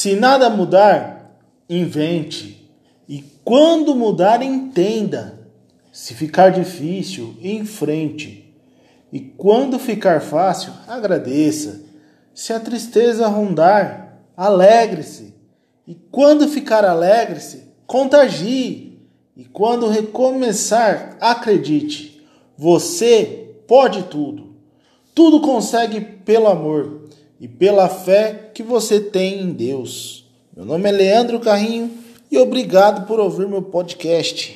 Se nada mudar, invente. E quando mudar, entenda. Se ficar difícil, enfrente. E quando ficar fácil, agradeça. Se a tristeza rondar, alegre-se. E quando ficar alegre-se, contagie. E quando recomeçar, acredite. Você pode tudo. Tudo consegue pelo amor e pela fé que você tem em Deus. Meu nome é Leandro Carrinho e obrigado por ouvir meu podcast.